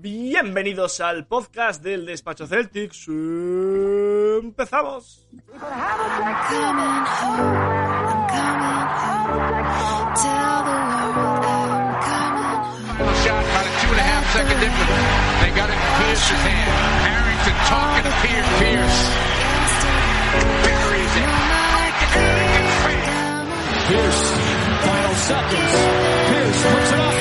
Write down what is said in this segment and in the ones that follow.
Bienvenidos al podcast del Despacho Celtics. Empezamos. Pierce. Final seconds. Pierce puts off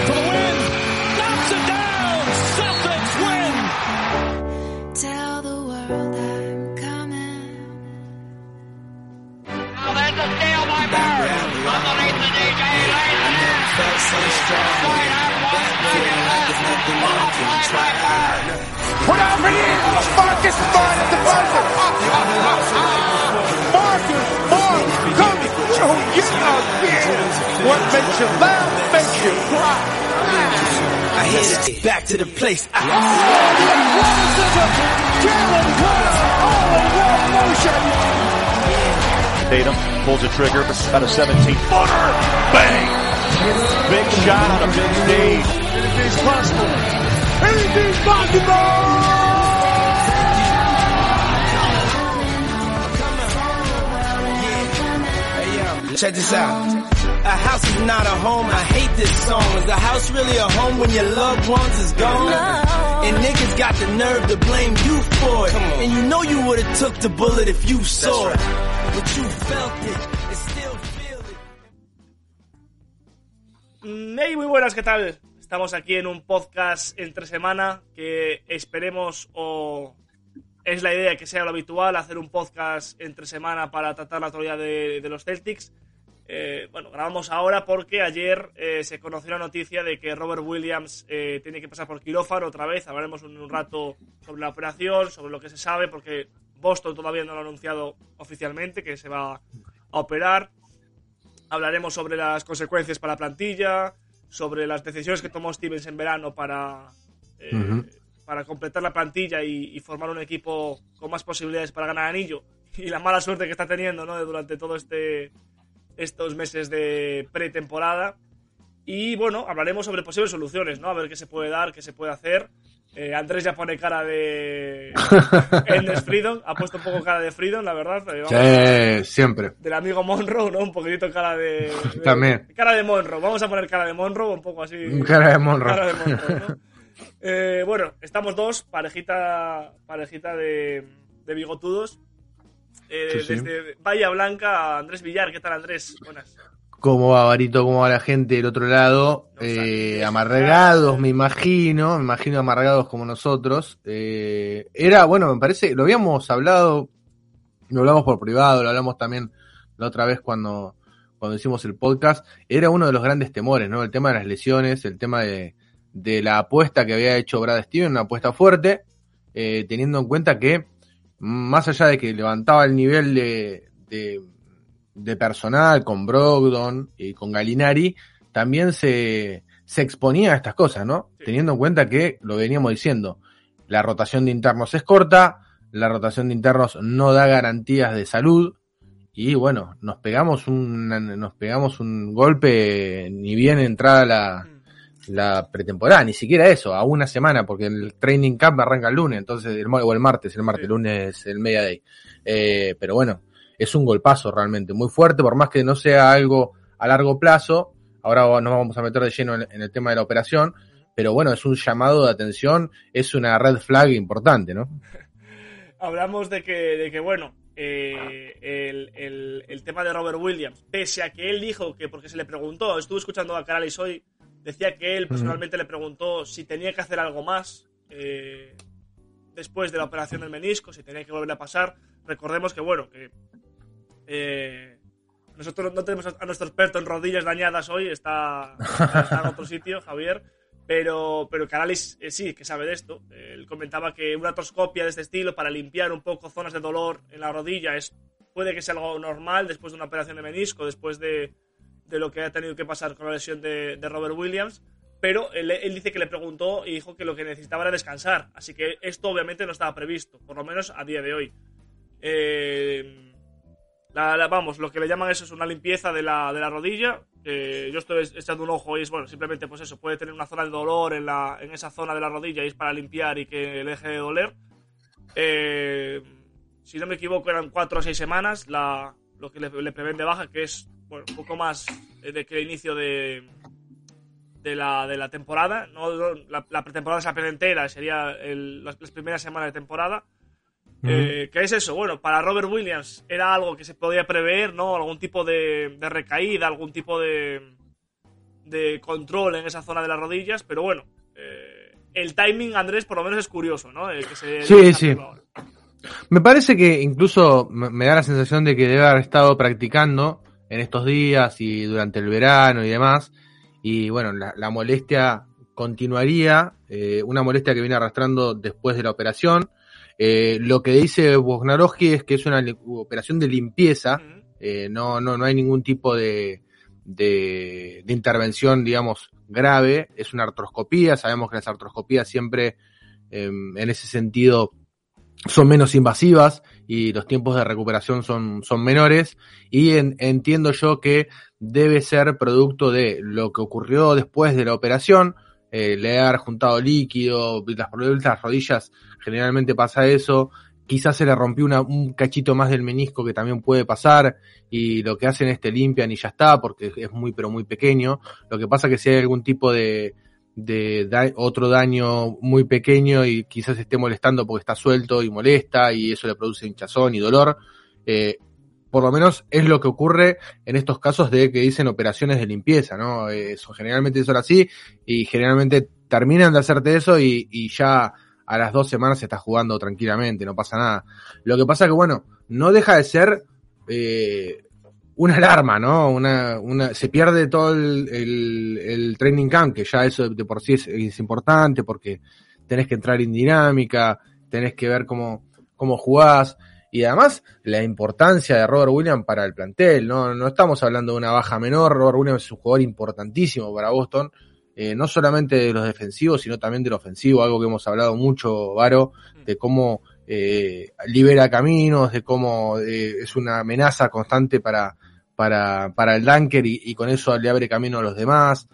What makes you laugh makes you cry. I hit it back to the place. I Jalen all in one motion. Tatum pulls a trigger, about a 17 footer. Bang! Big shot on a big stage. Anything's possible. Anything's possible. Check this out. A house is not a home. I hate this song. Is a house really a home when your loved ones is gone? And niggas got the nerve to blame you for it. And you know you would have took the bullet if you saw it. But you felt it. And still feel it. Hey, muy buenas, ¿qué tal? Estamos aquí en un podcast entre semana que esperemos o es la idea que sea lo habitual, hacer un podcast entre semana para tratar la actualidad de, de los Celtics. Eh, bueno, grabamos ahora porque ayer eh, se conoció la noticia de que Robert Williams eh, tiene que pasar por quirófano otra vez. Hablaremos un, un rato sobre la operación, sobre lo que se sabe, porque Boston todavía no lo ha anunciado oficialmente que se va a operar. Hablaremos sobre las consecuencias para la plantilla, sobre las decisiones que tomó Stevens en verano para, eh, para completar la plantilla y, y formar un equipo con más posibilidades para ganar anillo. Y la mala suerte que está teniendo ¿no? durante todo este estos meses de pretemporada. Y bueno, hablaremos sobre posibles soluciones, ¿no? A ver qué se puede dar, qué se puede hacer. Eh, Andrés ya pone cara de. Endless Freedom. Ha puesto un poco cara de Freedom, la verdad. Vamos- Sí, siempre. Del amigo Monroe, ¿no? Un poquitito cara de. de- También. Cara de Monroe. Vamos a poner cara de Monroe, un poco así. Cara de Monroe. Cara de Monroe, ¿no? Eh, bueno, estamos dos, parejita, parejita de, de bigotudos. Eh, Sí, sí. Desde Bahía Blanca, Andrés Villar. ¿Qué tal, Andrés? Buenas. ¿Cómo va, Barito? ¿Cómo va la gente del otro lado? No Eh, amargados, me imagino, me imagino amargados como nosotros. Eh, era, bueno, me parece, lo habíamos hablado, lo hablamos por privado, lo hablamos también la otra vez cuando, cuando hicimos el podcast. Era uno de los grandes temores, ¿no? El tema de las lesiones, el tema de, de la apuesta que había hecho Brad Steven, una apuesta fuerte, eh, teniendo en cuenta que, más allá de que levantaba el nivel de, de, de personal con Brogdon y con Galinari, también se, se exponía a estas cosas, ¿no? Sí. Teniendo en cuenta que, lo veníamos diciendo, la rotación de internos es corta, la rotación de internos no da garantías de salud, y bueno, nos pegamos un, nos pegamos un golpe ni bien entrada la, la pretemporada, ni siquiera eso, a una semana, porque el training camp arranca el lunes, entonces, el, o el martes, el martes, el lunes, el media day. Eh, pero bueno, es un golpazo realmente, muy fuerte, por más que no sea algo a largo plazo, ahora nos vamos a meter de lleno en, en el tema de la operación, pero bueno, es un llamado de atención, es una red flag importante, ¿no? Hablamos de que, de que bueno, eh, el, el- el tema de Robert Williams, pese a que él dijo que, porque se le preguntó, estuve escuchando a Caralis hoy, decía que él personalmente le preguntó si tenía que hacer algo más eh, después de la operación del menisco, si tenía que volver a pasar. Recordemos que, bueno, que eh, nosotros no tenemos a nuestro experto en rodillas dañadas hoy, está, está en otro sitio, Javier. Pero, pero Caralis eh, sí, que sabe de esto. Él comentaba que una artroscopia de este estilo para limpiar un poco zonas de dolor en la rodilla es puede que sea algo normal después de una operación de menisco, después de, de lo que ha tenido que pasar con la lesión de, de Robert Williams. Pero él, él dice que le preguntó y dijo que lo que necesitaba era descansar. Así que esto obviamente no estaba previsto, por lo menos a día de hoy. Eh, vamos, lo que le llaman eso es una limpieza de la, de la rodilla. que yo estoy echando un ojo y es, bueno, simplemente pues eso, puede tener una zona de dolor en, la, en esa zona de la rodilla y es para limpiar y que le deje de doler. Eh, si no me equivoco, eran cuatro o seis semanas la, lo que le prevén de baja, que es bueno, un poco más eh, de que el inicio de, de, la, de la temporada. No, la, la pretemporada se la entera, sería el- las, las primeras semanas de temporada. Eh, ¿Qué es eso? Bueno, para Robert Williams era algo que se podía prever, ¿no? Algún tipo de, de recaída, algún tipo de, de control en esa zona de las rodillas, pero bueno, eh, el timing, Andrés, por lo menos es curioso, ¿no? El que se Sí, sí. ahora. Me parece que incluso me me da la sensación de que debe haber estado practicando en estos días y durante el verano y demás. Y bueno, la, la molestia continuaría, eh, una molestia que viene arrastrando después de la operación. Eh, lo que dice Bognarowski es que es una operación de limpieza, eh, no, no, no hay ningún tipo de, de, de intervención, digamos, grave, es una artroscopía, sabemos que las artroscopías siempre, eh, en ese sentido, son menos invasivas y los tiempos de recuperación son, son menores. Y en- entiendo yo que debe ser producto de lo que ocurrió después de la operación, eh, le haber juntado líquido, las, las rodillas generalmente pasa eso, quizás se le rompió una- un cachito más del menisco que también puede pasar y lo que hacen es te limpian y ya está porque es muy pero muy pequeño, lo que pasa que si hay algún tipo de, de otro daño muy pequeño y quizás esté molestando porque está suelto y molesta y eso le produce hinchazón y dolor. eh, por lo menos es lo que ocurre en estos casos de que dicen operaciones de limpieza, ¿no? Eh, Eso, generalmente son así y generalmente terminan de hacerte eso y, y ya a las dos semanas se está jugando tranquilamente, no pasa nada. Lo que pasa que, bueno, no deja de ser eh, una alarma, ¿no? Una, una, se pierde todo el, el, training camp, que ya eso de por sí es, es importante porque tenés que entrar en dinámica, tenés que ver cómo, cómo jugás. Y además, la importancia de Robert Williams para el plantel, ¿no? No estamos hablando de una baja menor, Robert Williams es un jugador importantísimo para Boston, eh, no solamente de los defensivos, sino también del ofensivo, algo que hemos hablado mucho, Varo, de cómo eh, libera caminos, de cómo eh, es una amenaza constante para, para, para el Dunker y, con eso le abre camino a los demás.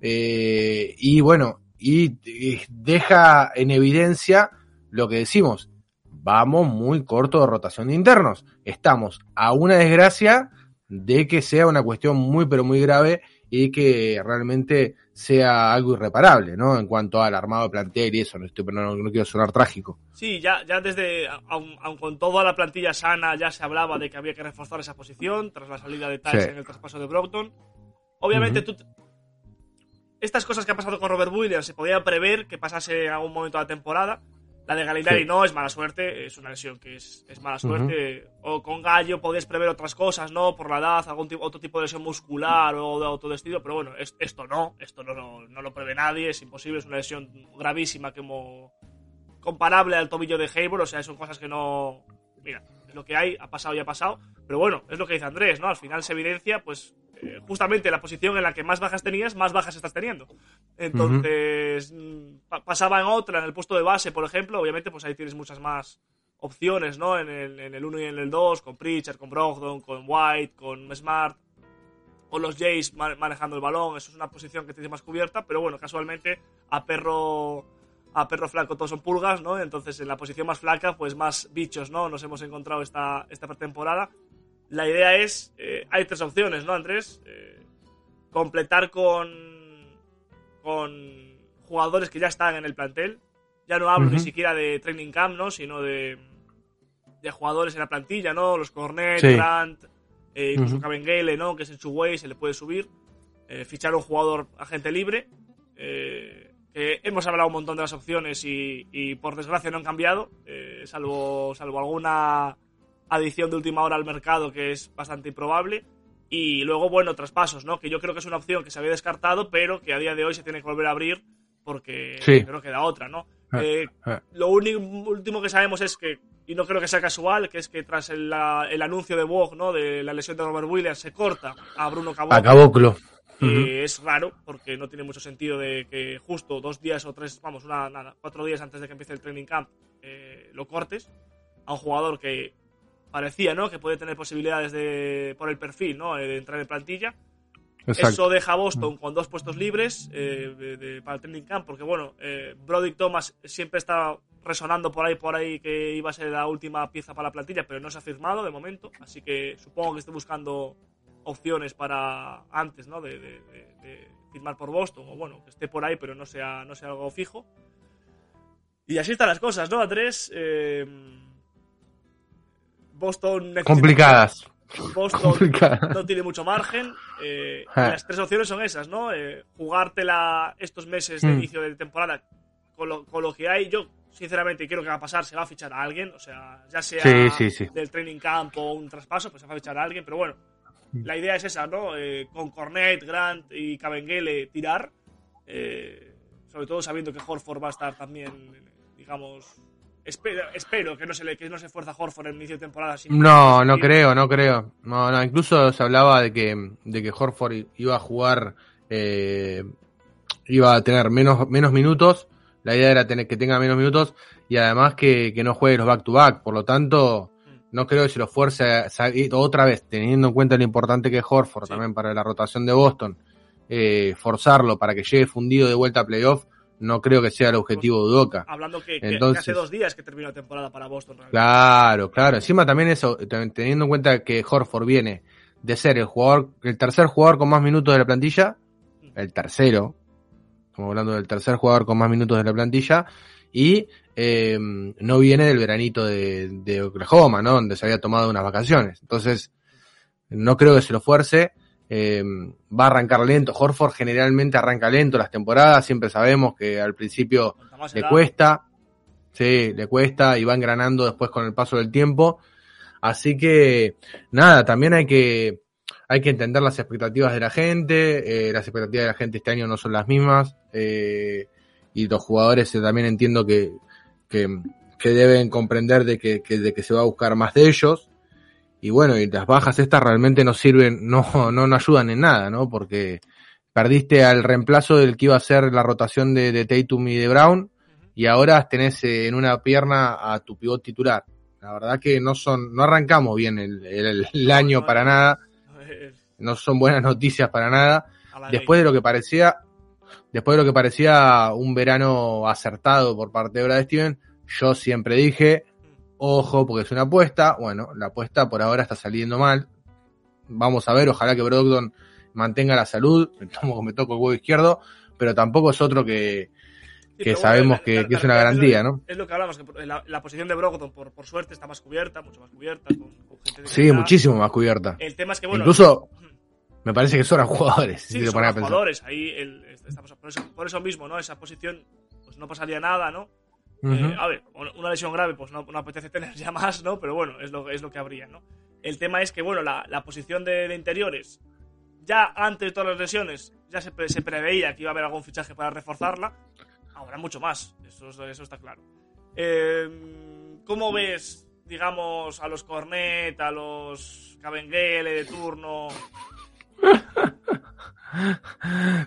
Eh, y bueno, y, y deja en evidencia lo que decimos, vamos muy corto de rotación de internos. Estamos a una desgracia de que sea una cuestión muy pero muy grave y que realmente sea algo irreparable, ¿no? En cuanto al armado de plantel y eso, no, estoy, no, no quiero sonar trágico. Sí, ya, ya desde, aun, aun con toda la plantilla sana, ya se hablaba de que había que reforzar esa posición tras la salida de Tyson Sí. en el traspaso de Brockton. Obviamente, tú. Estas cosas que ha pasado con Robert Williams se podía prever que pasase en algún momento de la temporada. La de Gallinari Sí. no, es mala suerte, es una lesión que es, es mala suerte. O con Gallo podías prever otras cosas, ¿no? Por la edad, algún tipo, otro tipo de lesión muscular o de autodestino, pero bueno, es- esto no, esto no, no, no lo prevé nadie, es imposible, es una lesión gravísima como comparable al tobillo de Hayward, o sea, son cosas que no... Mira, es lo que hay, ha pasado y ha pasado, pero bueno, es lo que dice Andrés, ¿no? Al final se evidencia, pues, eh, justamente la posición en la que más bajas tenías, más bajas estás teniendo. Entonces, mm, pa- pasaba en otra, en el puesto de base, por ejemplo, obviamente, pues ahí tienes muchas más opciones, ¿no? En el, en el 1 y en el 2, con Pritchard, con Brogdon, con White, con Smart, o los Jays ma- manejando el balón, eso es una posición que tienes más cubierta, pero bueno, casualmente a perro a perro flaco todos son pulgas, ¿no? Entonces en la posición más flaca, pues más bichos, ¿no? Nos hemos encontrado esta, esta pretemporada. La idea es, eh, hay tres opciones, ¿no, Andrés? Eh, completar con, con jugadores que ya están en el plantel. Ya no hablo ni siquiera de training camp, ¿no? Sino de, de jugadores en la plantilla, ¿no? Los Cornet, Sí. Grant, eh, incluso Ujú. Kabengele, ¿no? Que es en su way, se le puede subir. Eh, fichar un jugador agente libre. hemos hablado un montón de las opciones y, y por desgracia no han cambiado, salvo, salvo alguna adición de última hora al mercado que es bastante improbable. Y luego, bueno, traspasos, ¿no? Que yo creo que es una opción que se había descartado, pero que a día de hoy se tiene que volver a abrir porque Sí. no queda otra, ¿no? Eh, eh. lo único, último que sabemos es que, y no creo que sea casual, que es que tras el, la- el anuncio de Vogue, ¿no? De la lesión de Robert Williams, se corta a Bruno Caboclo. A Caboclo. que Ujú. es raro porque no tiene mucho sentido de que justo dos días o tres, vamos, una, nada, cuatro días antes de que empiece el training camp eh, lo cortes a un jugador que parecía, ¿no? Que puede tener posibilidades de por el perfil, ¿no? De entrar en plantilla. Exacto. Eso deja a Boston con dos puestos libres eh, de- de- para el training camp, porque bueno, eh, Brodick Thomas siempre está resonando por ahí, por ahí que iba a ser la última pieza para la plantilla, pero no se ha firmado de momento, así que supongo que esté buscando opciones para antes, ¿no? De, de- de- de firmar por Boston, o bueno, que esté por ahí, pero no sea, no sea algo fijo. Y así están las cosas, ¿no, Andrés? Eh, Boston necesita- Complicadas. Boston Complicadas. no tiene mucho margen. eh, y Ah. las tres opciones son esas, ¿no? Eh, jugártela estos meses de Mm. inicio de temporada con lo, con lo que hay. Yo, sinceramente, quiero que va a pasar. Se va a fichar a alguien, o sea, ya sea Sí, sí, sí. del training camp o un traspaso, pues se va a fichar a alguien. Pero bueno, Mm. la idea es esa, ¿no? Eh, con Cornet, Grant y Cabengele tirar. eh, sobre todo sabiendo que Horford va a estar también, digamos. Espero, espero que no se le que no se fuerza Horford en inicio de temporada. sin- No, no creo, no creo. No, no, incluso se hablaba de que, de que Horford iba a jugar, eh, iba a tener menos, menos minutos. La idea era tener que tenga menos minutos y además que, que no juegue los back to back. Por lo tanto, no creo que se lo fuerce a, otra vez, teniendo en cuenta lo importante que es Horford Sí. también para la rotación de Boston, eh, forzarlo para que llegue fundido de vuelta a playoff, no creo que sea el objetivo de Udoka. Hablando que, que- que Entonces- hace dos días que terminó la temporada para Boston. realmente. Claro, claro. Encima también eso, ten- teniendo en cuenta que Horford viene de ser el jugador, el tercer jugador con más minutos de la plantilla, el tercero, estamos hablando del tercer jugador con más minutos de la plantilla, y eh, no viene del veranito de, de Oklahoma, ¿no? Donde se había tomado unas vacaciones. Entonces, no creo que se lo fuerce. Eh, va a arrancar lento. Horford generalmente arranca lento las temporadas. Siempre sabemos que al principio le cuesta, sí, le cuesta y va engranando después con el paso del tiempo. Así que, nada, también hay que, hay que entender las expectativas de la gente. eh, las expectativas de la gente este año no son las mismas. eh, y los jugadores eh, también entiendo que, que, que deben comprender de que, que- de que se va a buscar más de ellos. Y bueno, y las bajas estas realmente no sirven, no, no, no ayudan en nada, ¿no? Porque perdiste al reemplazo del que iba a ser la rotación de, de Tatum y de Brown, y ahora tenés eh, en una pierna a tu pivot titular. La verdad que no son, no arrancamos bien el, el- el año para nada, no son buenas noticias para nada. Después de lo que parecía, después de lo que parecía un verano acertado por parte de Brad Steven, yo siempre dije, ojo, porque es una apuesta. Bueno, la apuesta por ahora está saliendo mal. Vamos a ver, ojalá que Brogdon mantenga la salud. Me tomo, me toco el huevo izquierdo, pero tampoco es otro que, que sabemos que, es una garantía, lo- ¿no? Es lo que hablamos, que la, la posición de Brogdon, por, por suerte, está más cubierta, mucho más cubierta. Con, con gente de Sí, calidad. muchísimo más cubierta. El tema es que, bueno. Incluso me parece que sobran jugadores, si Sí, te son jugadores. Ahí el- estamos, por, eso, por eso mismo, ¿no? Esa posición, pues no pasaría nada, ¿no? Eh, a ver, una lesión grave, pues no, no apetece tener ya más, ¿no? Pero bueno, es lo, es lo que habría, ¿no? El tema es que, bueno, la, la posición de, de interiores, ya antes de todas las lesiones, ya se, se preveía que iba a haber algún fichaje para reforzarla. Ahora mucho más, eso, es- eso está claro. Eh, ¿Cómo ves, digamos, a los Cornet, a los Cabengele de turno?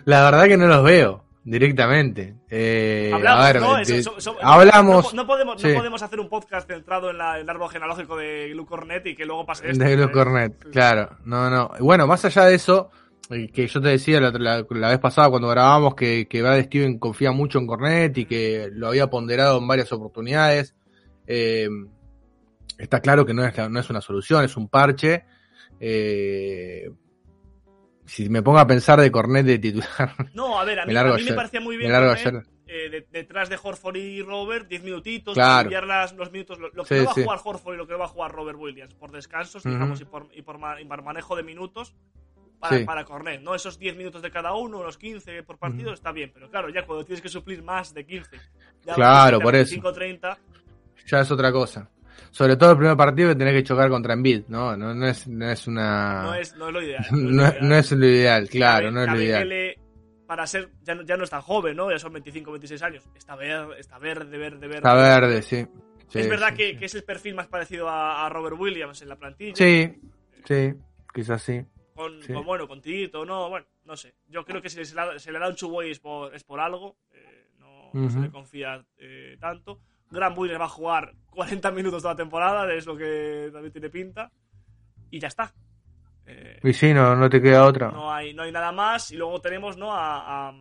La verdad que no los veo directamente. Eh, Hablamos, a ver, ¿no? de- Eso- so- so- hablamos No, no podemos, sí. no podemos hacer un podcast centrado en la- el árbol genealógico de Luke Cornet y que luego pase esto. de ¿eh? Cornet, Sí. claro. No, no. Bueno, más allá de eso, eh, que yo te decía la, la- la vez pasada cuando grabábamos que, que Brad Steven confía mucho en Cornet y que lo había ponderado en varias oportunidades. eh, está claro que no es, la- no es una solución, es un parche. Eh, si me pongo a pensar de Cornet de titular, No, a ver, a Me mí, largo a mí me parecía muy bien me Cornet, eh, de- detrás de Horford y Robert, 10 minutitos, Claro. cambiar las- los minutos. Lo, lo que Sí, no va sí. a jugar Horford y lo que va a jugar Robert Williams, por descansos, Ujú. digamos, y por, y por, ma- y por manejo de minutos para, Sí. para Cornet, ¿no? Esos 10 minutos de cada uno, los 15 por partido, Ujú. está bien, pero claro, ya cuando tienes que suplir más de 15, ya Claro, 25, por eso. 25, 30, ya es otra cosa. Sobre todo el primer partido que tenés que chocar contra Embiid, ¿no? No, no es, no es una... no, es, no es lo ideal. no, no es lo ideal, claro, no es lo ideal. Para ser, ya no, ya no es tan joven, ¿no? Ya son 25, 26 años. Está verde, está verde, verde, verde. Está verde, sí. Sí, es verdad sí, que, sí. que es el perfil más parecido a, a Robert Williams en la plantilla. Sí, sí, quizás sí. Con, bueno, con Tito, no, bueno, no sé. Yo creo que si se le, se le da un Chuboy es por, es por algo. eh, no, se le confía eh, tanto. Gran Buller va a jugar 40 minutos toda la temporada, es lo que también tiene pinta. Y ya está. Eh, Y sí, no, no te queda otra. no hay, no hay nada más. Y luego tenemos ¿no? a, a,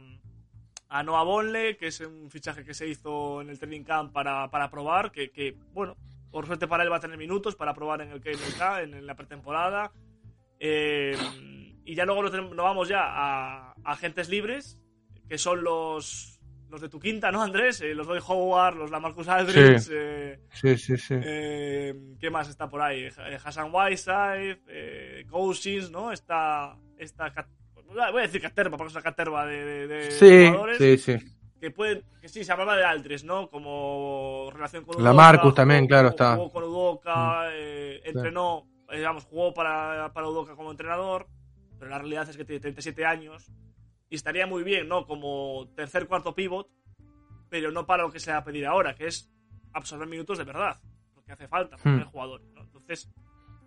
a Noah Bonle, que es un fichaje que se hizo en el training camp para, para probar. Que, que, bueno, por suerte para él va a tener minutos para probar en el KNK, en, en la pretemporada. Eh, y ya luego nos, vamos ya a, a agentes libres, que son los, los de tu quinta, ¿no, Andrés? Eh, los Roy Howard, los Lamarcus Aldridge. Sí. eh, Sí, sí, sí. eh, ¿Qué más está por ahí? Eh, Hassan Whiteside, eh, Cousins, ¿no? Está. esta Cat- voy a decir caterva, porque es una caterva de, de- de Sí, jugadores sí, sí. que pueden. Que sí, se hablaba de Aldridge, ¿no? Como relación con La Udoka, Marcus también, claro, jugó- está. Jugó con Udoka, eh, Sí. entrenó, digamos, jugó para, para Udoka como entrenador, pero la realidad es que tiene 37 años y estaría muy bien, ¿no? Como tercer, cuarto pivot, pero no para lo que se va a pedir ahora, que es absorber minutos de verdad, porque hace falta, porque Hmm. hay jugadores, ¿no? Entonces,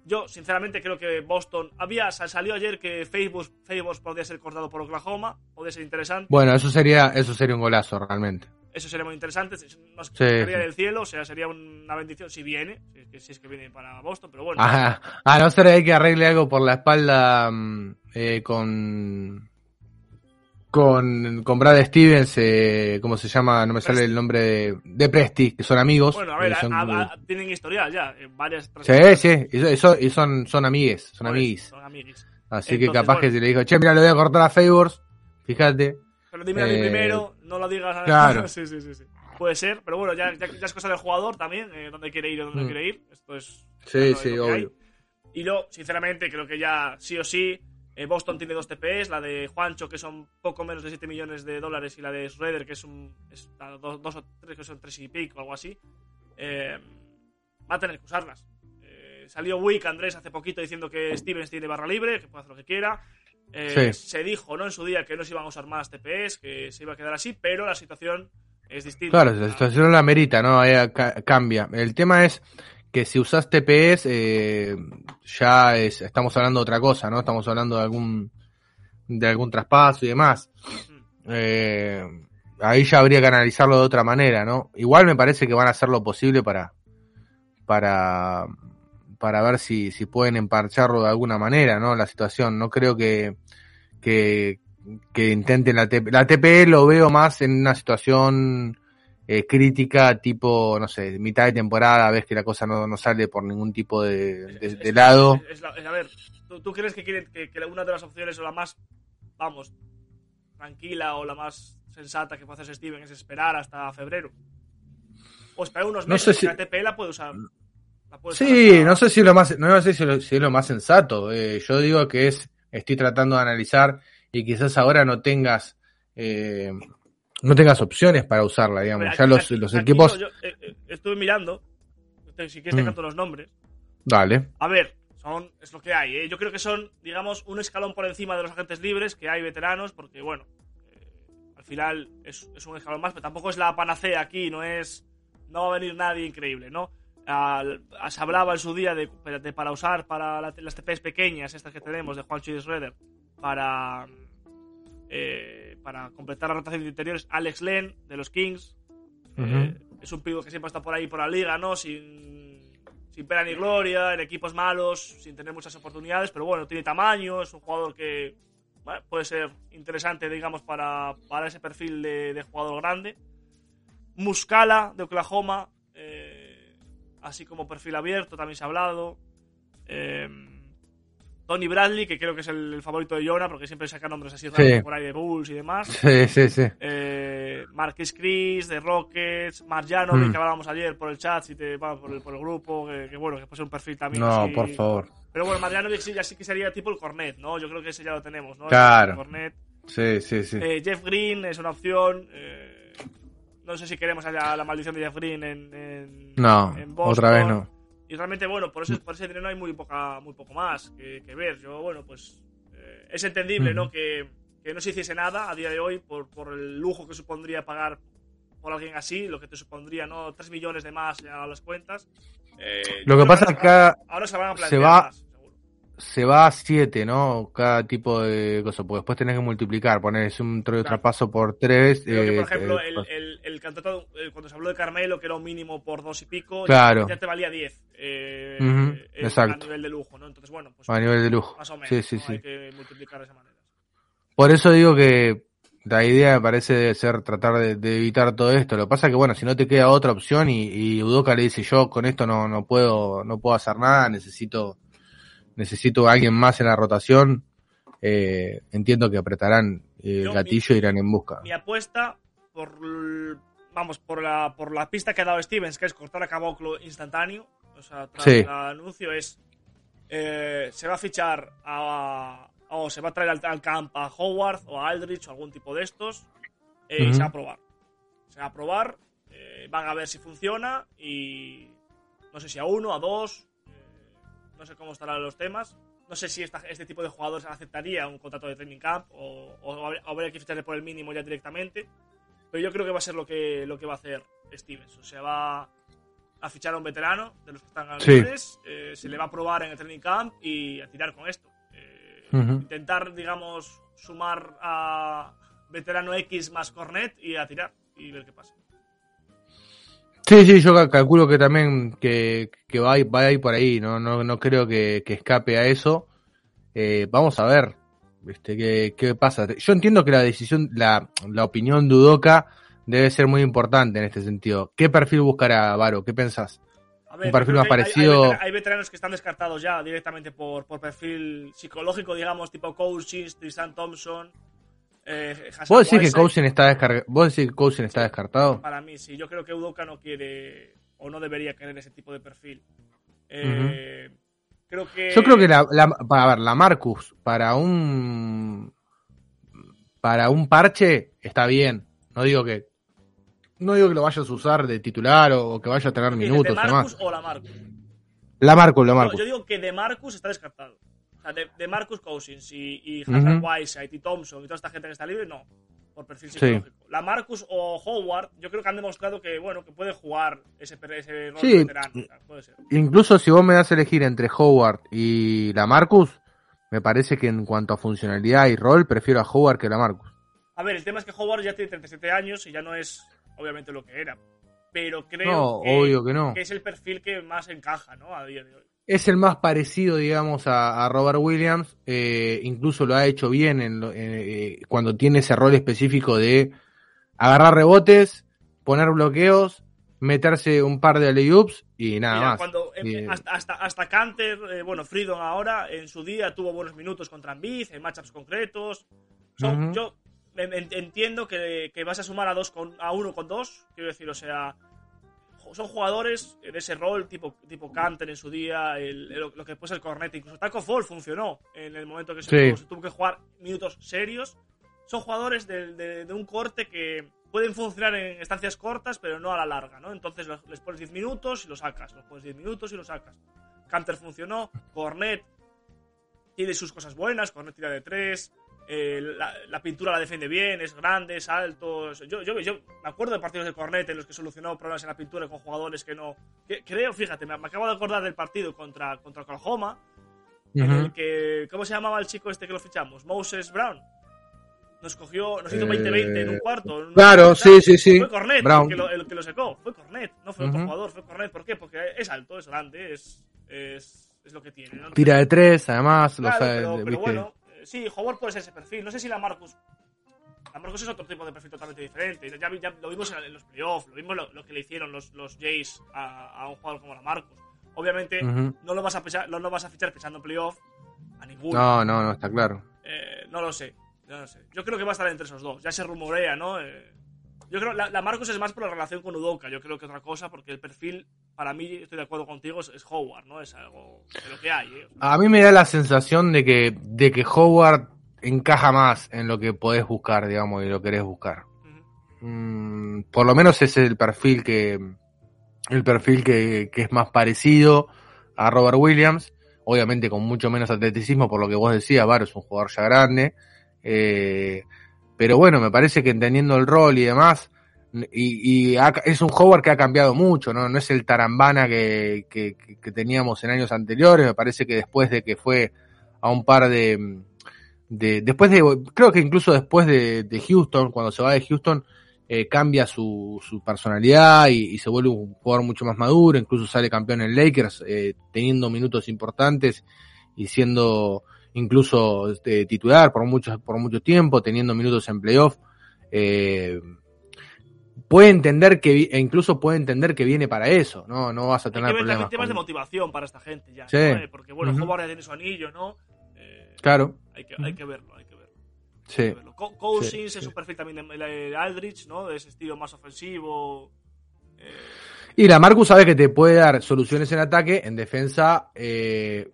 yo sinceramente creo que Boston. Había, sal- salió ayer que Facebook, Facebook podía ser cortado por Oklahoma, podría ser interesante. Bueno, eso sería, eso sería un golazo realmente. Eso sería muy interesante. Nos Sí, caería del cielo, o sea, sería una bendición si viene, si es que, si es que viene para Boston, pero bueno. Ajá. A no ser que arregle algo por la espalda mm, eh, con, con con Brad Stevens, eh, ¿cómo se llama? No me sale el nombre de, de Presti, que son amigos. Bueno, a ver, eh, son- a- a- a- tienen historial ya, en varias sí, sí, y, so- y so- y son, son amigues, son son amiguis. Así que Entonces, capaz que bueno. si le dijo, che, mira, le voy a cortar a Favors, fíjate. Pero dime a Eh, primero, no lo digas a claro. sí, sí, sí, sí. Puede ser, pero bueno, ya, ya, ya es cosa del jugador también, eh, dónde quiere ir o dónde no Mm. quiere ir. Esto es. Sí, lo- sí, es que obvio. Y luego, sinceramente, creo que ya sí o sí. Eh, Boston tiene dos TPs, la de Juancho, que son poco menos de 7 millones de dólares, y la de Schroeder, que es un. Es, dos, dos o tres, que son tres y pico, algo así. Eh, va a tener que usarlas. Eh, salió Wick, Andrés, hace poquito diciendo que Stevens tiene barra libre, que puede hacer lo que quiera. Sí. Se dijo, ¿no? En su día que no se iban a usar más TPs, que se iba a quedar así, pero la situación es distinta. Claro, la situación la merita, ¿no? Ca- cambia. El tema es que si usas TPS, eh, ya es, estamos hablando de otra cosa, ¿no? Estamos hablando de algún, de algún traspaso y demás. Eh, ahí ya habría que analizarlo de otra manera, ¿no? Igual me parece que van a hacer lo posible para, para, para ver si, si pueden emparcharlo de alguna manera, ¿no? La situación. No creo que, que, que intenten la TP. La TPE lo veo más en una situación eh, crítica, tipo, no sé, mitad de temporada, ves que la cosa no, no sale por ningún tipo de, de- Es- de es- lado. es- la- a ver, ¿tú, tú crees que, que, que una de las opciones o la más, vamos, tranquila o la más sensata que puede hacer Steven es esperar hasta febrero? O esperar unos No meses, sé si- la TP la puede usar. la puede usar Sí, no sé si es lo más, no sé si, lo- si es lo más sensato. Eh, yo digo que es, estoy tratando de analizar y quizás ahora no tengas, eh, no tengas opciones para usarla, digamos. ya los, los aquí equipos, yo, eh, eh, estuve mirando, si quieres te Mm. canto los nombres. dale. A ver, son, es lo que hay. ¿eh? Yo creo que son, digamos, un escalón por encima de los agentes libres, que hay veteranos, porque, bueno, eh, al final es, es un escalón más, pero tampoco es la panacea aquí, no es. No va a venir nadie increíble, ¿no? Al- se hablaba en su día de, de para usar para la- las TPs pequeñas, estas que tenemos, de Juancho y Schroeder, para. Eh, para completar la rotación de interiores, Alex Len, de los Kings. Eh, es un pivo que siempre está por ahí por la liga, ¿no? Sin, sin pena ni gloria, en equipos malos, sin tener muchas oportunidades, pero bueno, tiene tamaño, es un jugador que bueno, puede ser interesante, digamos, para, para ese perfil de, de jugador grande. Muscala, de Oklahoma, eh, así como perfil abierto, también se ha hablado. Eh, Tony Bradley, que creo que es el, el favorito de Jonah, porque siempre saca nombres así raros Sí. por ahí de Bulls y demás. Sí, sí, sí. Eh, Marquis Chris, de Rockets, Marjanovic, Mm. que hablábamos ayer por el chat, si te, bueno, por, el, por el grupo, que, que bueno, que puede ser un perfil también. No, así. por favor. Pero bueno, Marjanovic sí, ya sí que sería tipo el Cornet, ¿no? Yo creo que ese ya lo tenemos, ¿no? Claro. El Cornet. Sí, sí, sí. Eh, Jeff Green es una opción. eh, no sé si queremos allá la maldición de Jeff Green en, en, No, en Boston. otra vez no. Y realmente, bueno, por, eso, por ese dinero hay muy, poca, muy poco más que, que ver. Yo, bueno, pues eh, es entendible, ¿no? Que, que no se hiciese nada a día de hoy por, por el lujo que supondría pagar por alguien así, lo que te supondría, ¿no? 3 millones de más a las cuentas. Eh, Lo que pasa es se que ahora se van a se plantear va- más, seguro. Se va a 7, ¿no? Cada tipo de cosa, porque después tenés que multiplicar, poner un tra- traspaso por 3. Creo que, por ejemplo, el, el, el contrato, eh, cuando se habló de Carmelo, que era un mínimo por dos y pico, Claro. ya te valía 10 eh, a nivel de lujo, ¿no? Entonces, bueno, pues a nivel de lujo. más o menos, Sí, sí, ¿no? sí. hay que multiplicar de esa manera. Por eso digo que la idea me parece ser tratar de, de evitar todo esto. Lo que pasa es que bueno, si no te queda otra opción y, y Udoka le dice yo con esto no, no puedo, no puedo hacer nada, necesito, necesito a alguien más en la rotación, eh, entiendo que apretarán eh, Yo, el gatillo e irán en busca. Mi apuesta por vamos por la por la pista que ha dado Stevens, que es cortar a Caboclo instantáneo, o sea, tras Sí. el anuncio es eh, se va a fichar a o se va a traer al, al camp a Howard o a Aldrich o algún tipo de estos eh, y se va a probar. Se va a probar, eh, van a ver si funciona y no sé si a uno, a dos, eh, no sé cómo estarán los temas. No sé si esta- este tipo de jugadores aceptaría un contrato de training camp o, o habría- habría que ficharle por el mínimo ya directamente. Pero yo creo que va a ser lo que, lo que va a hacer Stevens. O sea, va a fichar a un veterano de los que están Sí. libres, eh, se le va a probar en el training camp y a tirar con esto. Eh. Intentar, digamos, sumar a veterano X más Cornet y a tirar y ver qué pasa. Sí, sí, yo cal- calculo que también que, que va, a ir- va a ir por ahí, no, no, no creo que, que escape a eso. Eh, vamos a ver este, qué, qué pasa. Yo entiendo que la decisión, la, la opinión de Udoka debe ser muy importante en este sentido. ¿Qué perfil buscará Varo? ¿Qué pensás? A ver, Un perfil más hay- parecido- Hay, vetera- hay veteranos que están descartados ya directamente por, por perfil psicológico, digamos, tipo Cousins, Tristan Thompson. Eh, ¿Vos decís que. Cousin está, descarga- ¿Vos decís que Cousin está descartado? Para mí, sí. Yo creo que Udoka no quiere o no debería querer ese tipo de perfil. Eh, Creo que. Yo creo que la, la, para ver, la Marcus para un para un parche está bien. No digo que no digo que lo vayas a usar de titular o, o que vaya a tener ¿De minutos y Marcus o la Marcus? La Marcus, la No, Marcus. yo digo que de Marcus está descartado. O sea, de, de Marcus Cousins y, y Hassan Ujú. Whiteside y Thompson y toda esta gente que está libre, no. Por perfil Sí. psicológico. La Marcus o Howard, yo creo que han demostrado que, bueno, que puede jugar ese, ese rol Sí. de veterano. puede ser. Incluso si vos me das a elegir entre Howard y la Marcus, me parece que en cuanto a funcionalidad y rol, prefiero a Howard que a la Marcus. A ver, el tema es que Howard ya tiene 37 años y ya no es, obviamente, lo que era. Pero creo No, que, obvio que no. es el perfil que más encaja, ¿no? A día de hoy. Es el más parecido, digamos, a, a Robert Williams. eh, incluso lo ha hecho bien en lo- eh, cuando tiene ese rol específico de agarrar rebotes, poner bloqueos, meterse un par de alley-oops y nada Mira, más. cuando hasta, hasta, hasta Canter, eh, bueno, Freedom ahora, en su día tuvo buenos minutos contra Embiid, en matchups concretos. Son- Ujú. Yo en- en- entiendo que, que vas a sumar a dos con, a uno con dos, quiero decir, o sea, son jugadores de ese rol, tipo, tipo Canter en su día, el- el- lo que después el Cornet, incluso Taco Fall funcionó en el momento que se, Sí. tuvo, se tuvo que jugar minutos serios. Son jugadores de, de- de un corte que pueden funcionar en estancias cortas, pero no a la larga, ¿no? Entonces los- les pones 10 minutos y lo sacas, los pones 10 minutos y lo sacas. Canter funcionó, Cornet tiene sus cosas buenas, Cornet tira de 3, la, la pintura la defiende bien, es grande, es alto. es- Yo, yo, yo me acuerdo de partidos de Cornet en los que solucionó problemas en la pintura con jugadores que no. que- creo, fíjate, me, me acabo de acordar del partido contra, contra Oklahoma, en Ujú. el que. ¿Cómo se llamaba el chico este que lo fichamos? Moses Brown. Nos cogió, nos hizo Eh, 20-20 en un cuarto. en un- claro, sí, sí, sí. Fue Cornet Brown. el que, lo, el que lo secó. Fue Cornet, no fue otro Ujú. jugador, fue Cornet. ¿Por qué? Porque es alto, es grande, es, es, es lo que tiene. ¿no? Tira de tres, además, lo Claro, sabe, pero, pero ¿viste? bueno, eh, sí, Howard puede ser ese perfil. No sé si la Marcus. La Marcus es otro tipo de perfil totalmente diferente. Ya, ya lo vimos en, los playoffs, lo vimos lo, lo que le hicieron los, los Jays a, a un jugador como la Marcus. Obviamente, no, lo vas a fichar, no lo vas a fichar pensando en playoff a ninguno. No, no, no, está claro. Eh, no lo sé, no lo sé. Yo creo que va a estar entre esos dos. Ya se rumorea, ¿no? Eh, yo creo la, la Marcus es más por la relación con Udoka, yo creo que otra cosa, porque el perfil, para mí, estoy de acuerdo contigo, es, Howard, ¿no? Es algo de lo que hay, ¿eh? A mí me da la sensación de que, de que Howard encaja más en lo que podés buscar, digamos, y lo querés buscar. Mm, por lo menos ese es el perfil que el perfil que, que es más parecido a Robert Williams, obviamente con mucho menos atleticismo, por lo que vos decías, Varo es un jugador ya grande, Eh, pero bueno, me parece que entendiendo el rol y demás, y, y es un Howard que ha cambiado mucho, ¿no? No es el tarambana que, que, teníamos en años anteriores. Me parece que después de que fue a un par de, de después de, creo que incluso después de, Houston, cuando se va de Houston, eh, cambia su, su personalidad y, se vuelve un jugador mucho más maduro, incluso sale campeón en Lakers, eh, teniendo minutos importantes y siendo incluso este, titular por mucho, por mucho tiempo, teniendo minutos en playoff. Eh, puede entender que, e incluso puede entender que viene para eso, no, no vas a Hay tener que ver problemas. temas de motivación para esta gente ya. Sí. ¿no? Porque bueno, Ujú. Howard ya tiene su anillo, ¿no? Eh, Claro, hay, que, hay que verlo, hay que verlo. sí. hay que verlo. Co- Cousins Sí, es un perfil también de, de Aldrich, ¿no? De ese estilo más ofensivo. Eh, Y la Marcus sabe que te puede dar soluciones en ataque, en defensa eh,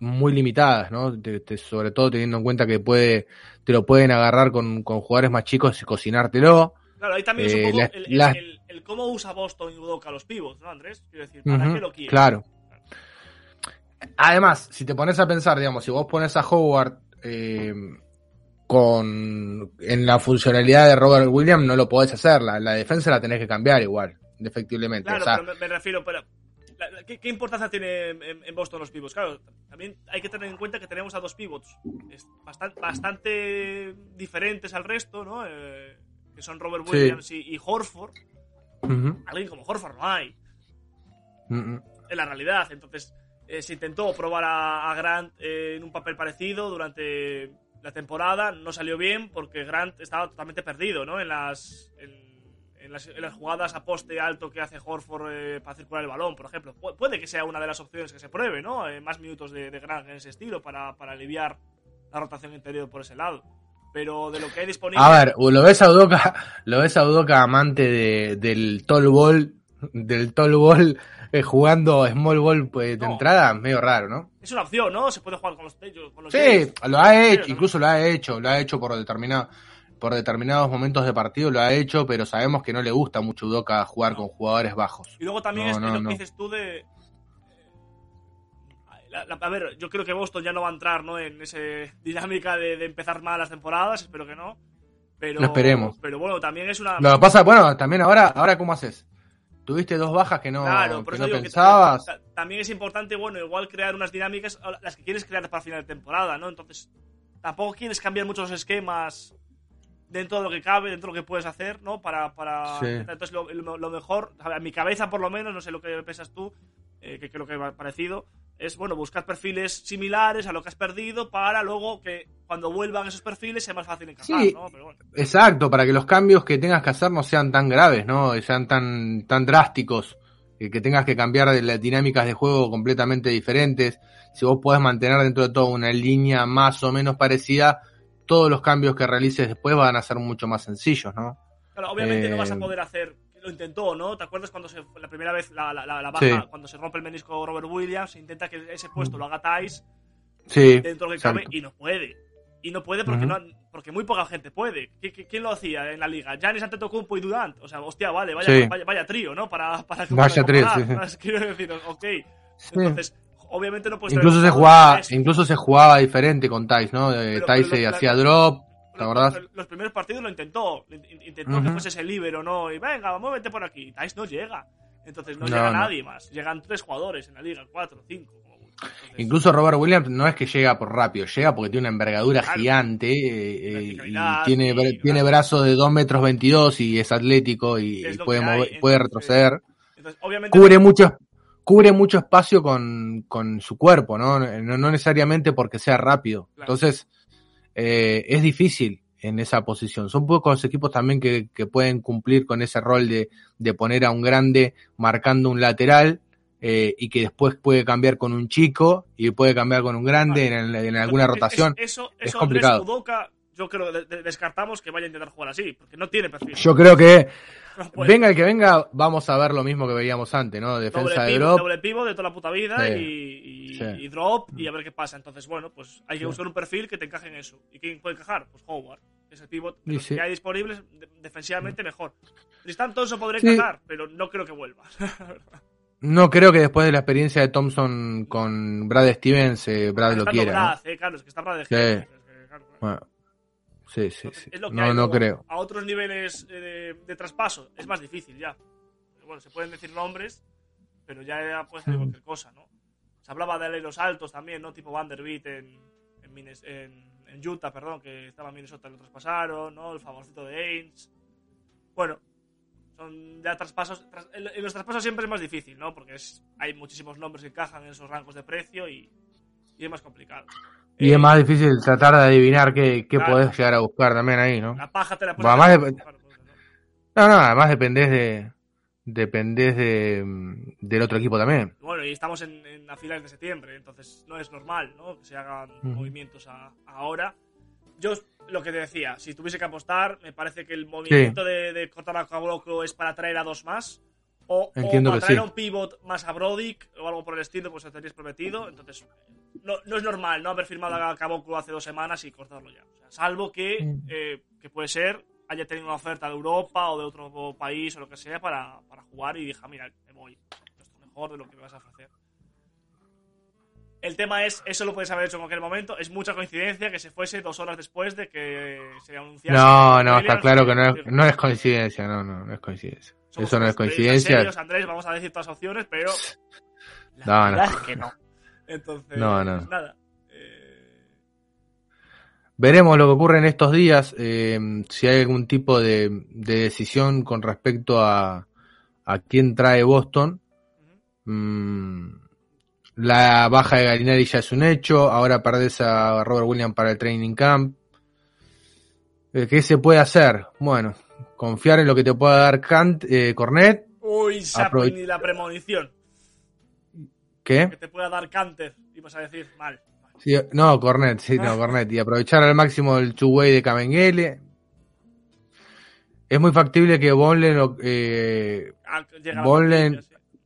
muy limitadas, ¿no? Te- te- sobre todo teniendo en cuenta que puede, te lo pueden agarrar con, con jugadores más chicos y cocinártelo. Claro, ahí también es un Eh, poco la- el, el- la- el- el cómo usa Boston y Udoka los pivots, ¿no, Andrés? Quiero decir, ¿para Ujú, qué lo quiere? Claro. Además, si te pones a pensar, digamos, si vos pones a Howard eh, con en la funcionalidad de Robert Williams, no lo podés hacer. La, la defensa la tenés que cambiar igual, efectivamente. Claro, o sea, pero me, me refiero, pero ¿qué, qué importancia tiene en, en Boston los pivots? Claro, también hay que tener en cuenta que tenemos a dos pivots bastante, bastante diferentes al resto, ¿no? Eh, que son Robert Sí. Williams y, y Horford. Alguien como Horford no hay, en la realidad. Entonces, eh, se intentó probar a, a Grant eh, en un papel parecido durante la temporada. No salió bien porque Grant estaba totalmente perdido, ¿no? En las, en, en las, en las jugadas a poste alto que hace Horford eh, para circular el balón, por ejemplo. Pu- puede que sea una de las opciones que se pruebe, ¿no? Eh, más minutos de, de Grant en ese estilo para, para aliviar la rotación interior por ese lado. Pero de lo que hay disponible. A ver, lo ves a Udoka, lo ves a Udoka amante de, del tall ball, del tall ball, eh, jugando small ball pues, de No. entrada, medio raro, ¿no? Es una opción, ¿no? Se puede jugar con los, con los Sí, lo ha hecho, incluso lo ha hecho, lo ha hecho por determinado, por determinados momentos de partido, lo ha hecho, pero sabemos que no le gusta mucho Udoka jugar con jugadores bajos. Y luego también es, lo que dices tú de. La- la- a ver, yo creo que Boston ya no va a entrar ¿no? en esa dinámica de, de empezar mal las temporadas, espero que no. Pero, Lo esperemos. Pero bueno, también es una. Lo que pasa, bueno, también ahora, ahora ¿cómo haces? Tuviste dos bajas que no, claro, que no que pensabas. ta- también es importante, bueno, igual crear unas dinámicas, las que quieres crear para final de temporada, ¿no? Entonces, tampoco quieres cambiar muchos esquemas dentro de lo que cabe, dentro de lo que puedes hacer, ¿no? Para. para Sí. Entonces, lo, lo- lo mejor, a mi cabeza por lo menos, no sé lo que piensas tú, eh, que creo que va parecido, es, bueno, buscar perfiles similares a lo que has perdido para luego que cuando vuelvan esos perfiles sea más fácil encajar, Sí. ¿no? Pero bueno. Exacto, para que los cambios que tengas que hacer no sean tan graves, ¿no? Sean tan, tan drásticos, que, que tengas que cambiar de las dinámicas de juego completamente diferentes. Si vos podés mantener dentro de todo una línea más o menos parecida, todos los cambios que realices después van a ser mucho más sencillos, ¿no? Claro, obviamente no vas a Eh, poder hacer. Lo intentó, ¿no? ¿Te acuerdas cuando se, la primera vez la, la, la, baja, Sí. cuando se rompe el menisco Robert Williams, intenta que ese puesto lo haga Tice Sí, dentro que exacto. cabe y no puede. Y no puede porque, Ujú. no, porque muy poca gente puede. ¿Qui- qui- ¿Quién lo hacía en la liga? Giannis Antetokounmpo y Durant. O sea, hostia, vale, vaya, Sí. vaya, vaya trío, ¿no? Para, para, Vaya trío, sí. Quiero decir, ok. Entonces, obviamente no puedes Incluso se jugaba, de incluso se jugaba diferente con Tice, ¿no? Pero- Tice pero lo- hacía drop, ¿te Los- acordás? Los, los primeros partidos lo intentó. Lo in- Intentó que fuese ese libero, ¿no? Y venga, muévete por aquí. Tice no llega. Entonces no, No, llega no. nadie más. Llegan tres jugadores en la liga, cuatro, cinco. Entonces, Incluso Robert Williams no es que llega por rápido, llega porque tiene una envergadura Claro. gigante eh, eh, y tiene, sí, bra- claro. tiene brazos de 2 metros 22 y es atlético y, Es y puede, mover- puede entonces- retroceder. entonces, obviamente. Cubre mucho, cubre mucho espacio con, con su cuerpo, ¿no? No, no necesariamente porque sea rápido. Claro. Entonces, eh, es difícil en esa posición. Son pocos equipos también que, que pueden cumplir con ese rol de, de poner a un grande marcando un lateral eh, y que después puede cambiar con un chico y puede cambiar con un grande en, en alguna rotación. es- eso, es eso complicado. Yo creo que de- de- descartamos que vaya a intentar jugar así, porque no tiene perfil. Yo creo que No venga el que venga, vamos a ver lo mismo que veíamos antes, ¿no? Defensa doble de pivo, drop. doble pivo de toda la puta vida Sí. y, y- Sí. y drop y a ver qué pasa. Entonces, bueno, pues hay que buscar un perfil que te encaje en eso. ¿Y quién puede encajar? Pues Howard, que es el pivot de Y los sí. que hay disponibles de- defensivamente mejor. Tristan Thompson podría Sí. encajar, pero no creo que vuelva. No creo que después de la experiencia de Thompson con Brad Stevens, eh, Brad lo quiera. ¿no? Brad, eh, claro, es que está Brad de Sí. Gil, es que, claro, Bueno, Sí, sí, Entonces, sí. es lo que No, hay. no creo. A otros niveles eh, de, de traspaso es más difícil ya. Bueno, se pueden decir nombres, pero ya puede ser Mm. cualquier cosa, ¿no? Se hablaba de los altos también, ¿no? Tipo Vanderbilt en, en, en, en Utah, perdón, que estaba en Minnesota y lo traspasaron, ¿no? El favorcito de Ainge. Bueno, son ya traspasos. tras- en en los traspasos siempre es más difícil, ¿no? Porque es, hay muchísimos nombres que encajan en esos rangos de precio y, y es más complicado. Y Eh, es más difícil tratar de adivinar qué, qué Claro. podés llegar a buscar también ahí, ¿no? La paja te la además pones- de- pues, ¿no? No, además dependés de. Dependés de, mm, del otro equipo también. Bueno, y estamos en, en a finales de septiembre, entonces no es normal, ¿no? Que se hagan movimientos a- ahora. Yo, lo que te decía, si tuviese que apostar, me parece que el movimiento de, de cortar a Caboclo es para traer a dos más. O, o Entiendo para que traer sí. a un pivot más a Brodick o algo por el estilo, pues tenéis prometido. Entonces, no, no es normal no haber firmado a Caboclo hace dos semanas y cortarlo ya. O sea, salvo que, eh, que puede ser, haya tenido una oferta de Europa o de otro país o lo que sea para, para jugar y dija, mira, me voy. Esto es mejor de lo que me vas a ofrecer. El tema es, eso lo puedes haber hecho en cualquier momento. Es mucha coincidencia que se fuese dos horas después de que se anunciase. No, no, está claro que no es, no es coincidencia, no, no, no es coincidencia. Somos Eso no es coincidencia. serios, Andrés, vamos a decir todas las opciones, pero. La No, no. verdad es que no. Entonces, No, no. nada. Eh, Veremos lo que ocurre en estos días, eh, si hay algún tipo de, de decisión con respecto a, a quién trae Boston. Mm, la baja de Galinari ya es un hecho, ahora perdés a Robert Williams para el training camp. Eh, ¿Qué se puede hacer? Bueno, confiar en lo que te pueda dar Kant, eh, Cornet. Uy, Aprove- y la premonición. ¿Qué? Que te pueda dar Canter. Ibas a decir mal. Sí, no, Cornet, sí, no, Cornet. Y aprovechar al máximo el two-way de Kamengele. Es muy factible que Bonlen eh, Ah,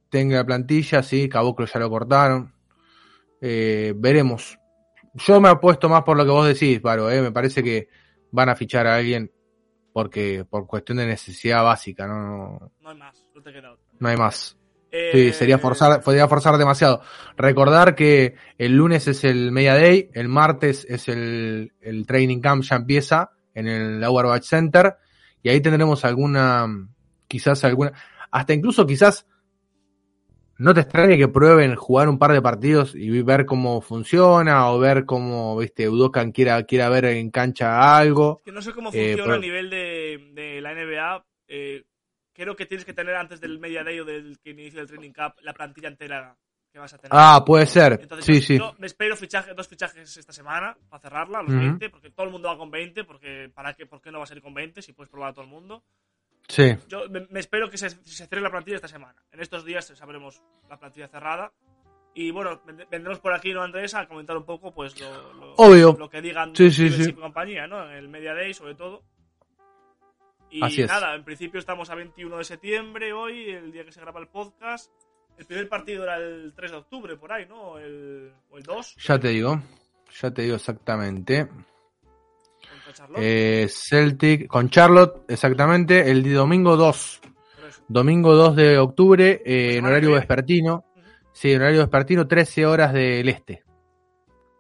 tenga la plantilla, sí, Caboclo ya lo cortaron. Eh, veremos. Yo me apuesto más por lo que vos decís, Varo, eh, me parece que van a fichar a alguien porque por cuestión de necesidad básica, no, no, No hay más, no te queda otra. no hay más. Eh, Sí, sería forzar, podría forzar demasiado. Recordar que el lunes es el Media Day, el martes es el, el Training Camp, ya empieza en el Auerbach Center, y ahí tendremos alguna, quizás alguna, hasta incluso quizás, no te extrañe que prueben jugar un par de partidos y ver cómo funciona, o ver cómo, viste, Udokan quiera, quiera ver en cancha algo. Que no sé cómo Eh, funciona pero- a nivel de, de la NBA. eh, creo que tienes que tener antes del Media Day o del que inicie el Training Cup la plantilla entera que vas a tener. Ah, puede ser, Entonces, sí, yo, sí. yo me espero fichaje, dos fichajes esta semana para cerrarla, los Ujú. 20, porque todo el mundo va con 20, porque ¿para qué, ¿por qué no va a salir con 20 si puedes probar a todo el mundo? Sí. Yo me, me espero que se, se cierre la plantilla esta semana. En estos días sabremos la plantilla cerrada. Y bueno, vend- vendremos por aquí, ¿no, Andrés? A comentar un poco, pues, lo, lo- Obvio. lo que digan Sí, sí, sí. y compañía, ¿no? En el Media Day, sobre todo. Y Así es. nada, en principio estamos a 21 de septiembre hoy, el día que se graba el podcast. El primer partido era el 3 de octubre, por ahí, ¿no? El, o el 2. Ya te digo, ya te digo exactamente. Eh, Celtic con Charlotte, exactamente, el domingo 2. Por eso. Domingo 2 de octubre, eh, en semana horario vespertino. Sí, en horario vespertino, 13 horas del este.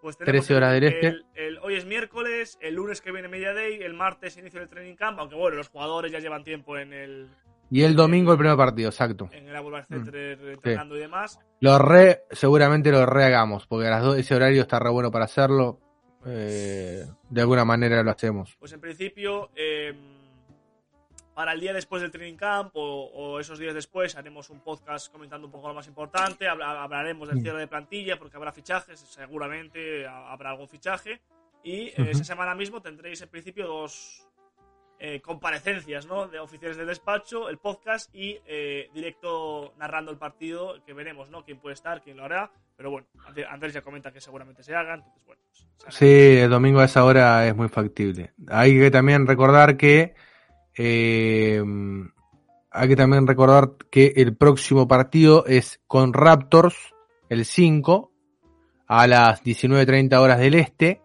Pues tenemos 13 horas el- del este. el- el- hoy es miércoles, el lunes que viene Media Day, el martes inicio del training camp, aunque bueno, los jugadores ya llevan tiempo en el, Y el domingo el primer partido, exacto. en el Abular Mm. Center entrenando y demás. Lo re, seguramente lo rehagamos, porque a las ese horario está re bueno para hacerlo. Eh, de alguna manera lo hacemos. Pues en principio, eh, para el día después del training camp o, o esos días después haremos un podcast comentando un poco lo más importante, habla- hablaremos del Mm. cierre de plantilla porque habrá fichajes, seguramente ha- habrá algún fichaje. Y eh, esa semana mismo tendréis en principio dos comparecencias ¿no? de oficiales del despacho, el podcast y directo narrando el partido que veremos, ¿no? Quién puede estar, quién lo hará. Pero bueno, Andrés ya comenta que seguramente se hagan. Entonces, bueno, pues. Sí, el domingo a esa hora es muy factible. Hay que también recordar que eh, hay que también recordar que el próximo partido es con Raptors el 5 a las 19.30 horas del este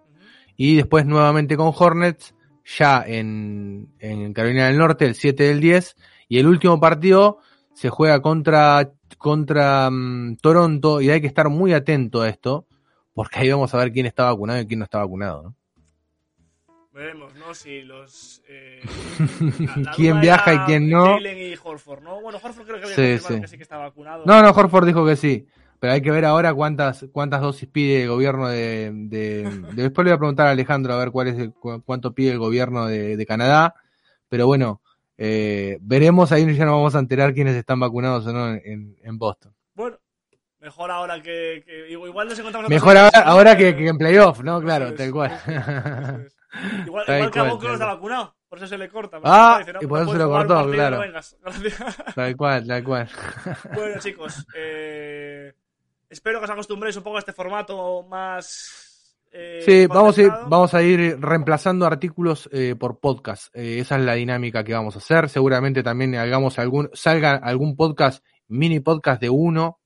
y después nuevamente con Hornets ya en, en Carolina del Norte el 7 del 10 y el último partido se juega contra contra mm, Toronto y hay que estar muy atento a esto porque ahí vamos a ver quién está vacunado y quién no está vacunado. ¿no? Veremos, ¿no? Si los. eh, ¿Quién viaja y quién no? Y Horford, ¿no? Bueno, Horford creo que había Sí, que sí que está vacunado. No, no, Horford dijo que sí. Pero hay que ver ahora cuántas cuántas dosis pide el gobierno de, de- de- Después le voy a preguntar a Alejandro a ver cuál es el- cu- cuánto pide el gobierno de, de Canadá. Pero bueno, eh, veremos. Ahí ya nos vamos a enterar quiénes están vacunados o no en, en Boston. Bueno, mejor ahora que. que- igual nos encontramos. Mejor ahora, ahora que, que en playoff, ¿no? Claro, es, tal cual. es, es. Igual, que a Boco no está vacunado, por eso se le corta. Ah, Dice, no, y no por eso se lo cortó, claro. no. Tal cual, tal cual. Bueno, chicos, eh, espero que os acostumbréis un poco a este formato más. Eh, Sí, vamos a, ir, vamos a ir reemplazando artículos eh, por podcast. Eh, esa es la dinámica que vamos a hacer. Seguramente también hagamos algún, salga algún podcast, mini podcast de uno,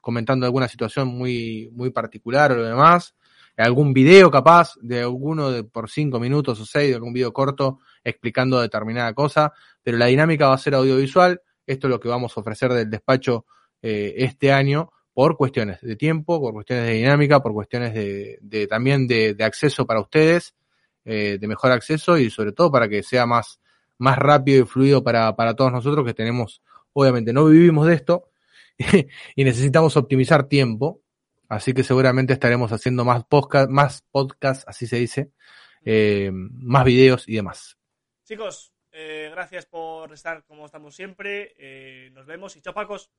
comentando alguna situación muy, muy particular o lo demás. Algún video capaz de alguno de por cinco minutos o seis, de algún video corto explicando determinada cosa. Pero la dinámica va a ser audiovisual. Esto es lo que vamos a ofrecer del despacho eh, este año por cuestiones de tiempo, por cuestiones de dinámica, por cuestiones de, también de, acceso para ustedes, eh, de mejor acceso y sobre todo para que sea más, más rápido y fluido para, para todos nosotros que tenemos, obviamente no vivimos de esto y necesitamos optimizar tiempo, así que seguramente estaremos haciendo más podcast, más podcast, así se dice, eh, más videos y demás. Chicos, eh, gracias por estar como estamos siempre. nos vemos y chao, Pacos.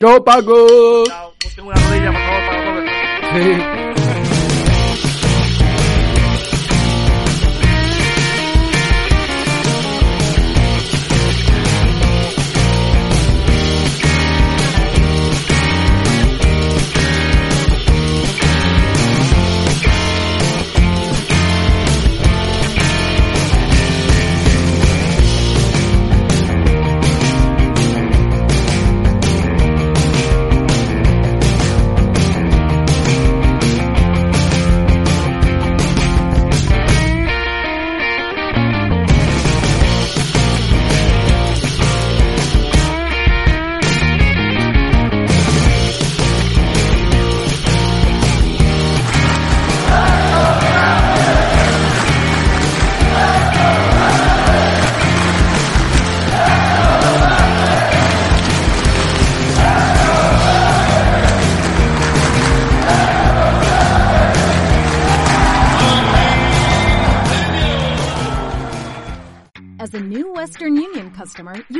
¡Chao, Paco! Chao. Busquen una rodilla, por favor, para Robert. Sí.